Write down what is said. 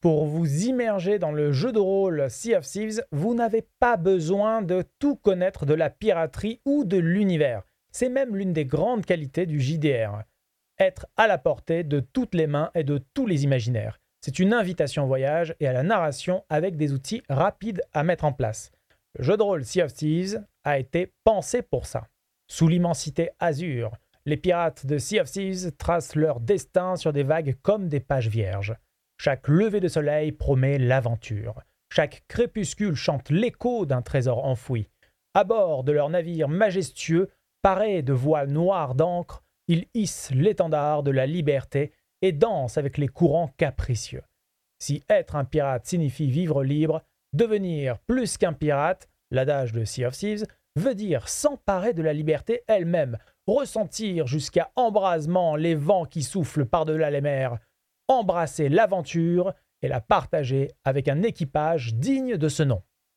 Pour vous immerger dans le jeu de rôle Sea of Thieves, vous n'avez pas besoin de tout connaître de la piraterie ou de l'univers. C'est même l'une des grandes qualités du JDR. Être à la portée de toutes les mains et de tous les imaginaires. C'est une invitation au voyage et à la narration avec des outils rapides à mettre en place. Le jeu de rôle Sea of Thieves a été pensé pour ça. Sous l'immensité azur, les pirates de Sea of Thieves tracent leur destin sur des vagues comme des pages vierges. Chaque lever de soleil promet l'aventure. Chaque crépuscule chante l'écho d'un trésor enfoui. À bord de leur navire majestueux, parés de voiles noires d'encre, ils hissent l'étendard de la liberté et dansent avec les courants capricieux. Si être un pirate signifie vivre libre, devenir plus qu'un pirate, l'adage de Sea of Thieves, veut dire s'emparer de la liberté elle-même, ressentir jusqu'à embrasement les vents qui soufflent par-delà les mers, embrasser l'aventure et la partager avec un équipage digne de ce nom.